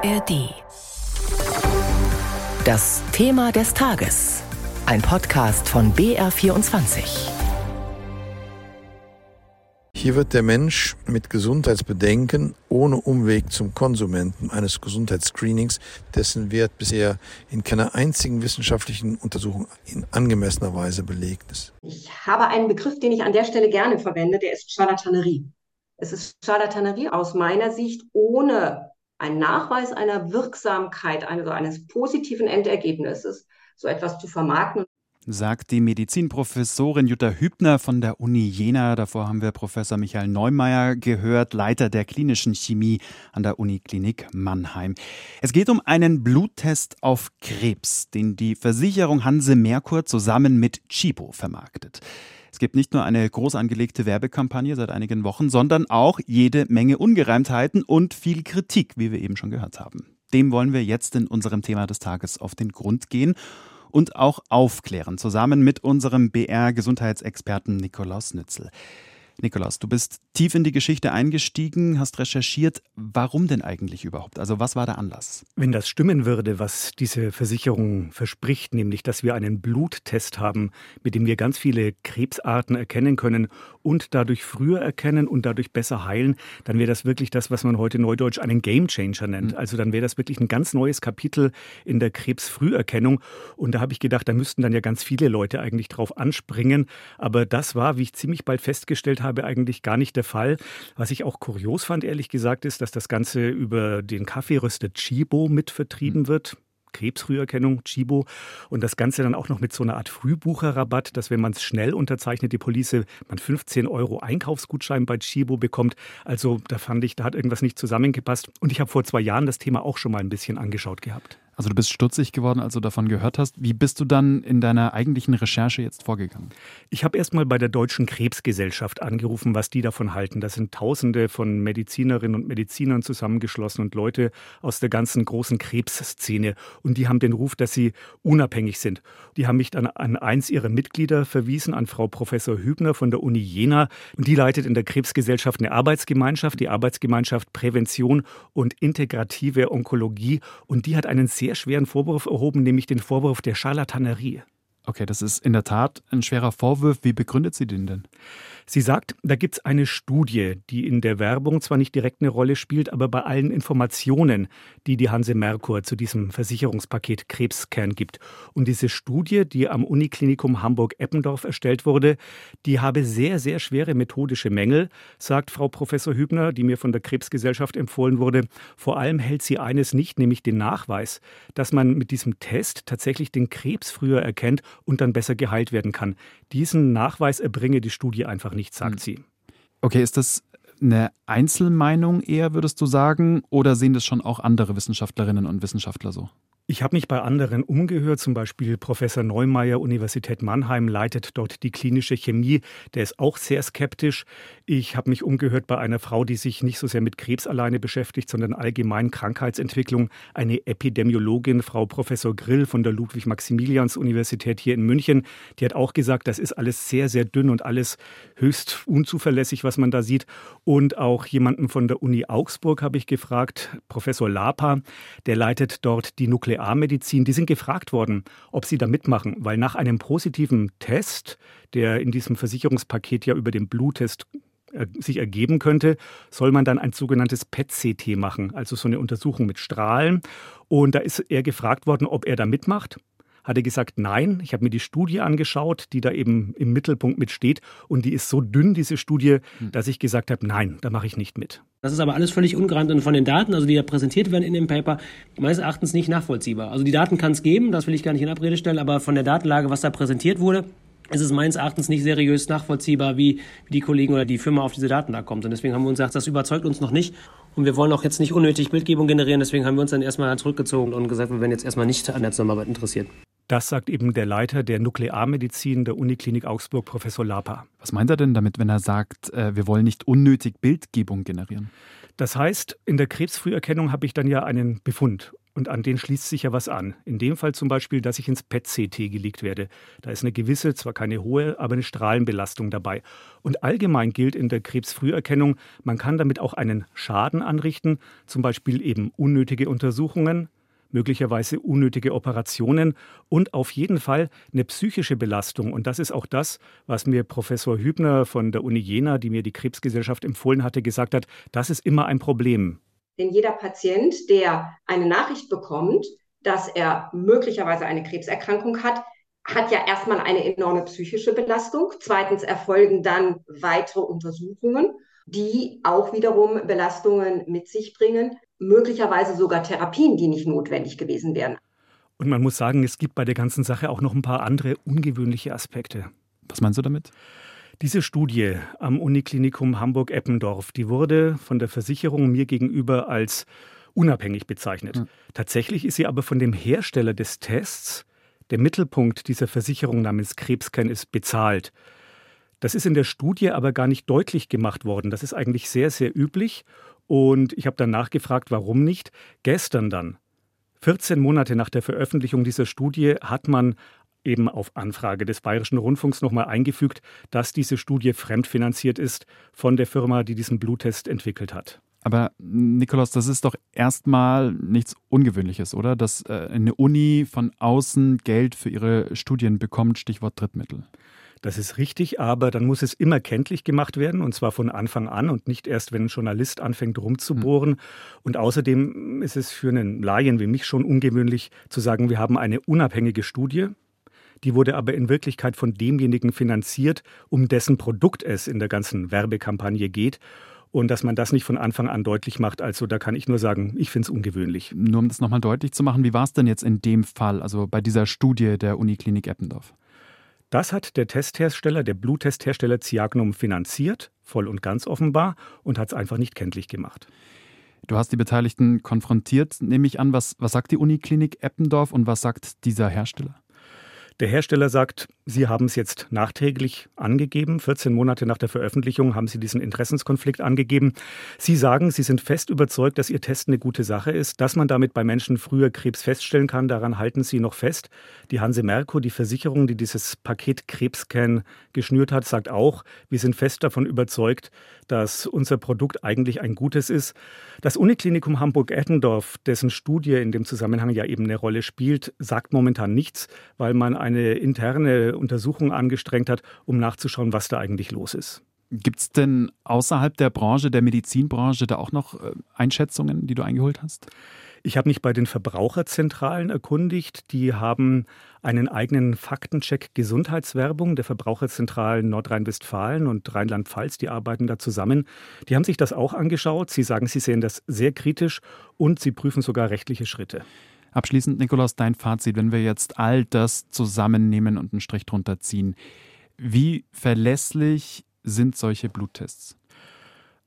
ARD. Das Thema des Tages. Ein Podcast von BR24. Hier wird der Mensch mit Gesundheitsbedenken ohne Umweg zum Konsumenten eines Gesundheitsscreenings, dessen Wert bisher in keiner einzigen wissenschaftlichen Untersuchung in angemessener Weise belegt ist. Ich habe einen Begriff, den ich an der Stelle gerne verwende, der ist Charlatanerie. Es ist Charlatanerie aus meiner Sicht, ohne einen Nachweis einer Wirksamkeit, also eines positiven Endergebnisses, so etwas zu vermarkten sagt die Medizinprofessorin Jutta Hübner von der Uni Jena. Davor haben wir Professor Michael Neumeier gehört, Leiter der klinischen Chemie an der Uniklinik Mannheim. Es geht um einen Bluttest auf Krebs, den die Versicherung Hanse Merkur zusammen mit Chibo vermarktet. Es gibt nicht nur eine groß angelegte Werbekampagne seit einigen Wochen, sondern auch jede Menge Ungereimtheiten und viel Kritik, wie wir eben schon gehört haben. Dem wollen wir jetzt in unserem Thema des Tages auf den Grund gehen und auch aufklären, zusammen mit unserem BR-Gesundheitsexperten Nikolaus Nützel. Nikolaus, du bist tief in die Geschichte eingestiegen, hast recherchiert. Warum denn eigentlich überhaupt? Also was war der Anlass? Wenn das stimmen würde, was diese Versicherung verspricht, nämlich dass wir einen Bluttest haben, mit dem wir ganz viele Krebsarten erkennen können und dadurch früher erkennen und dadurch besser heilen, dann wäre das wirklich das, was man heute neudeutsch einen Gamechanger nennt. Mhm. Also dann wäre das wirklich ein ganz neues Kapitel in der Krebsfrüherkennung. Und da habe ich gedacht, da müssten dann ja ganz viele Leute eigentlich drauf anspringen. Aber das war, wie ich ziemlich bald festgestellt habe, habe, eigentlich gar nicht der Fall. Was ich auch kurios fand, ehrlich gesagt, ist, dass das Ganze über den Kaffeeröster Chibo mitvertrieben mhm. wird. Krebsfrüherkennung, Chibo. Und das Ganze dann auch noch mit so einer Art Frühbucherrabatt, dass wenn man es schnell unterzeichnet, die Police, man 15 Euro Einkaufsgutschein bei Chibo bekommt. Also da fand ich, da hat irgendwas nicht zusammengepasst. Und ich habe vor zwei Jahren das Thema auch schon mal ein bisschen angeschaut gehabt. Also du bist stutzig geworden, als du davon gehört hast. Wie bist du dann in deiner eigentlichen Recherche jetzt vorgegangen? Ich habe erst mal bei der Deutschen Krebsgesellschaft angerufen, was die davon halten. Das sind Tausende von Medizinerinnen und Medizinern zusammengeschlossen und Leute aus der ganzen großen Krebsszene. Und die haben den Ruf, dass sie unabhängig sind. Die haben mich dann an eins ihrer Mitglieder verwiesen, an Frau Professor Hübner von der Uni Jena. Und die leitet in der Krebsgesellschaft eine Arbeitsgemeinschaft, die Arbeitsgemeinschaft Prävention und integrative Onkologie. Und die hat einen sehr sehr schweren Vorwurf erhoben, nämlich den Vorwurf der Charlatanerie. Okay, das ist in der Tat ein schwerer Vorwurf. Wie begründet sie den denn? Sie sagt, da gibt es eine Studie, die in der Werbung zwar nicht direkt eine Rolle spielt, aber bei allen Informationen, die die Hanse Merkur zu diesem Versicherungspaket Krebskern gibt. Und diese Studie, die am Uniklinikum Hamburg-Eppendorf erstellt wurde, die habe sehr, sehr schwere methodische Mängel, sagt Frau Professor Hübner, die mir von der Krebsgesellschaft empfohlen wurde. Vor allem hält sie eines nicht, nämlich den Nachweis, dass man mit diesem Test tatsächlich den Krebs früher erkennt und dann besser geheilt werden kann. Diesen Nachweis erbringe die Studie einfach nicht, sagt hm. sie. Okay, ist das eine Einzelmeinung eher, würdest du sagen, oder sehen das schon auch andere Wissenschaftlerinnen und Wissenschaftler so? Ich habe mich bei anderen umgehört, zum Beispiel Professor Neumeier, Universität Mannheim, leitet dort die klinische Chemie. Der ist auch sehr skeptisch. Ich habe mich umgehört bei einer Frau, die sich nicht so sehr mit Krebs alleine beschäftigt, sondern allgemein Krankheitsentwicklung. Eine Epidemiologin, Frau Professor Grill von der Ludwig-Maximilians-Universität hier in München. Die hat auch gesagt, das ist alles sehr, sehr dünn und alles höchst unzuverlässig, was man da sieht. Und auch jemanden von der Uni Augsburg habe ich gefragt, Professor Lapa, der leitet dort die Nuklear Nuklearmedizin, die sind gefragt worden, ob sie da mitmachen, weil nach einem positiven Test, der in diesem Versicherungspaket ja über den Bluttest äh, sich ergeben könnte, soll man dann ein sogenanntes PET-CT machen, also so eine Untersuchung mit Strahlen. Und da ist er gefragt worden, ob er da mitmacht hat er gesagt, nein, ich habe mir die Studie angeschaut, die da eben im Mittelpunkt mitsteht und die ist so dünn, diese Studie, hm. dass ich gesagt habe, nein, da mache ich nicht mit. Das ist aber alles völlig ungerannt und von den Daten, also die da präsentiert werden in dem Paper, meines Erachtens nicht nachvollziehbar. Also die Daten kann es geben, das will ich gar nicht in Abrede stellen, aber von der Datenlage, was da präsentiert wurde, ist es meines Erachtens nicht seriös nachvollziehbar, wie, wie die Kollegen oder die Firma auf diese Daten da kommt. Und deswegen haben wir uns gesagt, das überzeugt uns noch nicht. Und wir wollen auch jetzt nicht unnötig Bildgebung generieren. Deswegen haben wir uns dann erstmal zurückgezogen und gesagt, wir werden jetzt erstmal nicht an der Zusammenarbeit interessiert. Das sagt eben der Leiter der Nuklearmedizin der Uniklinik Augsburg, Professor Lapa. Was meint er denn damit, wenn er sagt, äh, wir wollen nicht unnötig Bildgebung generieren? Das heißt, in der Krebsfrüherkennung habe ich dann ja einen Befund und an den schließt sich ja was an. In dem Fall zum Beispiel, dass ich ins PET-CT gelegt werde. Da ist eine gewisse, zwar keine hohe, aber eine Strahlenbelastung dabei. Und allgemein gilt in der Krebsfrüherkennung, man kann damit auch einen Schaden anrichten, zum Beispiel eben unnötige Untersuchungen, möglicherweise unnötige Operationen und auf jeden Fall eine psychische Belastung. Und das ist auch das, was mir Professor Hübner von der Uni Jena, die mir die Krebsgesellschaft empfohlen hatte, gesagt hat, das ist immer ein Problem. Denn jeder Patient, der eine Nachricht bekommt, dass er möglicherweise eine Krebserkrankung hat, hat ja erstmal eine enorme psychische Belastung. Zweitens erfolgen dann weitere Untersuchungen, die auch wiederum Belastungen mit sich bringen möglicherweise sogar Therapien, die nicht notwendig gewesen wären. Und man muss sagen, es gibt bei der ganzen Sache auch noch ein paar andere ungewöhnliche Aspekte. Was meinst du damit? Diese Studie am Uniklinikum Hamburg-Eppendorf, die wurde von der Versicherung mir gegenüber als unabhängig bezeichnet. Mhm. Tatsächlich ist sie aber von dem Hersteller des Tests, der Mittelpunkt dieser Versicherung namens Krebscan ist bezahlt. Das ist in der Studie aber gar nicht deutlich gemacht worden. Das ist eigentlich sehr, sehr üblich. Und ich habe dann nachgefragt, warum nicht. Gestern dann, 14 Monate nach der Veröffentlichung dieser Studie, hat man eben auf Anfrage des Bayerischen Rundfunks nochmal eingefügt, dass diese Studie fremdfinanziert ist von der Firma, die diesen Bluttest entwickelt hat. Aber Nikolaus, das ist doch erstmal nichts Ungewöhnliches, oder? Dass äh, eine Uni von außen Geld für ihre Studien bekommt, Stichwort Drittmittel. Das ist richtig, aber dann muss es immer kenntlich gemacht werden und zwar von Anfang an und nicht erst, wenn ein Journalist anfängt rumzubohren. Mhm. Und außerdem ist es für einen Laien wie mich schon ungewöhnlich zu sagen, wir haben eine unabhängige Studie. Die wurde aber in Wirklichkeit von demjenigen finanziert, um dessen Produkt es in der ganzen Werbekampagne geht. Und dass man das nicht von Anfang an deutlich macht, also da kann ich nur sagen, ich finde es ungewöhnlich. Nur um das nochmal deutlich zu machen, wie war es denn jetzt in dem Fall, also bei dieser Studie der Uniklinik Eppendorf? Das hat der Testhersteller, der Bluttesthersteller Ciagnum finanziert, voll und ganz offenbar, und hat es einfach nicht kenntlich gemacht. Du hast die Beteiligten konfrontiert, nehme ich an. Was, was sagt die Uniklinik Eppendorf und was sagt dieser Hersteller? Der Hersteller sagt, Sie haben es jetzt nachträglich angegeben. 14 Monate nach der Veröffentlichung haben Sie diesen Interessenskonflikt angegeben. Sie sagen, Sie sind fest überzeugt, dass Ihr Test eine gute Sache ist, dass man damit bei Menschen früher Krebs feststellen kann. Daran halten Sie noch fest. Die Hanse Merkur, die Versicherung, die dieses Paket Krebscan geschnürt hat, sagt auch, wir sind fest davon überzeugt, dass unser Produkt eigentlich ein gutes ist. Das Uniklinikum Hamburg-Eppendorf, dessen Studie in dem Zusammenhang ja eben eine Rolle spielt, sagt momentan nichts, weil man eine interne Untersuchung angestrengt hat, um nachzuschauen, was da eigentlich los ist. Gibt es denn außerhalb der Branche, der Medizinbranche, da auch noch äh, Einschätzungen, die du eingeholt hast? Ich habe mich bei den Verbraucherzentralen erkundigt. Die haben einen eigenen Faktencheck Gesundheitswerbung der Verbraucherzentralen Nordrhein-Westfalen und Rheinland-Pfalz. Die arbeiten da zusammen. Die haben sich das auch angeschaut. Sie sagen, sie sehen das sehr kritisch und sie prüfen sogar rechtliche Schritte. Abschließend, Nikolaus, dein Fazit, wenn wir jetzt all das zusammennehmen und einen Strich drunter ziehen. Wie verlässlich sind solche Bluttests?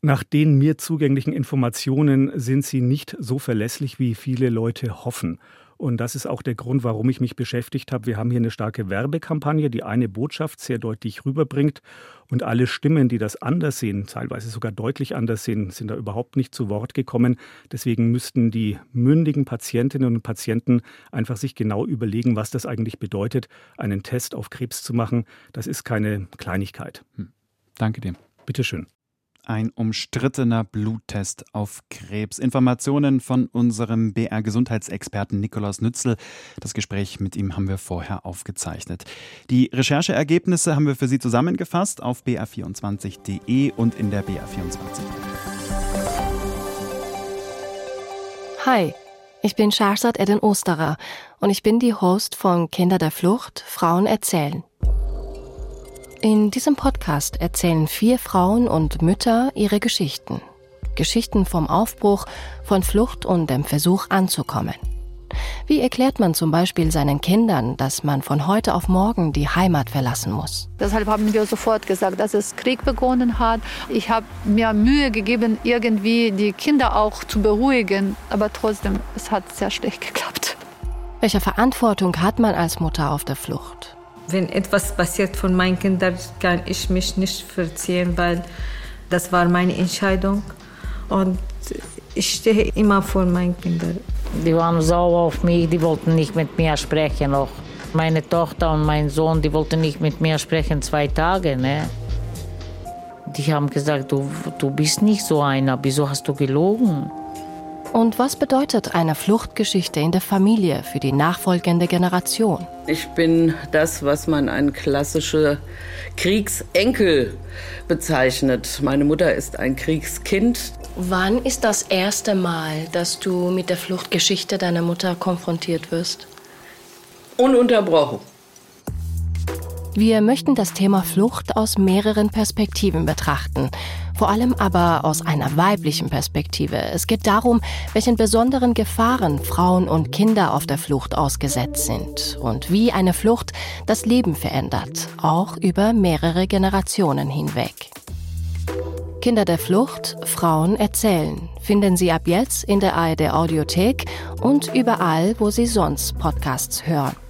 Nach den mir zugänglichen Informationen sind sie nicht so verlässlich, wie viele Leute hoffen. Und das ist auch der Grund, warum ich mich beschäftigt habe. Wir haben hier eine starke Werbekampagne, die eine Botschaft sehr deutlich rüberbringt. Und alle Stimmen, die das anders sehen, teilweise sogar deutlich anders sehen, sind da überhaupt nicht zu Wort gekommen. Deswegen müssten die mündigen Patientinnen und Patienten einfach sich genau überlegen, was das eigentlich bedeutet, einen Test auf Krebs zu machen. Das ist keine Kleinigkeit. Hm. Danke dir. Bitteschön ein umstrittener Bluttest auf Krebs. Informationen von unserem BR-Gesundheitsexperten Nikolaus Nützel. Das Gespräch mit ihm haben wir vorher aufgezeichnet. Die Rechercheergebnisse haben wir für Sie zusammengefasst auf br24.de und in der BR24. Hi, ich bin Shahrzad Eden Osterer und ich bin die Host von Kinder der Flucht, Frauen erzählen. In diesem Podcast erzählen vier Frauen und Mütter ihre Geschichten. Geschichten vom Aufbruch, von Flucht und dem Versuch anzukommen. Wie erklärt man zum Beispiel seinen Kindern, dass man von heute auf morgen die Heimat verlassen muss? Deshalb haben wir sofort gesagt, dass es Krieg begonnen hat. Ich habe mir Mühe gegeben, irgendwie die Kinder auch zu beruhigen, aber trotzdem, es hat sehr schlecht geklappt. Welche Verantwortung hat man als Mutter auf der Flucht? Wenn etwas passiert von meinen Kindern, kann ich mich nicht verziehen, weil das war meine Entscheidung. Und ich stehe immer vor meinen Kindern. Die waren sauer auf mich, die wollten nicht mit mir sprechen noch. Meine Tochter und mein Sohn, die wollten nicht mit mir sprechen zwei Tage. Ne? Die haben gesagt, du, du bist nicht so einer, wieso hast du gelogen? Und was bedeutet eine Fluchtgeschichte in der Familie für die nachfolgende Generation? Ich bin das, was man ein klassischer Kriegsenkel bezeichnet. Meine Mutter ist ein Kriegskind. Wann ist das erste Mal, dass du mit der Fluchtgeschichte deiner Mutter konfrontiert wirst? Ununterbrochen. Wir möchten das Thema Flucht aus mehreren Perspektiven betrachten, vor allem aber aus einer weiblichen Perspektive. Es geht darum, welchen besonderen Gefahren Frauen und Kinder auf der Flucht ausgesetzt sind und wie eine Flucht das Leben verändert, auch über mehrere Generationen hinweg. Kinder der Flucht, Frauen erzählen. Finden Sie ab jetzt in der ARD Audiothek und überall, wo Sie sonst Podcasts hören.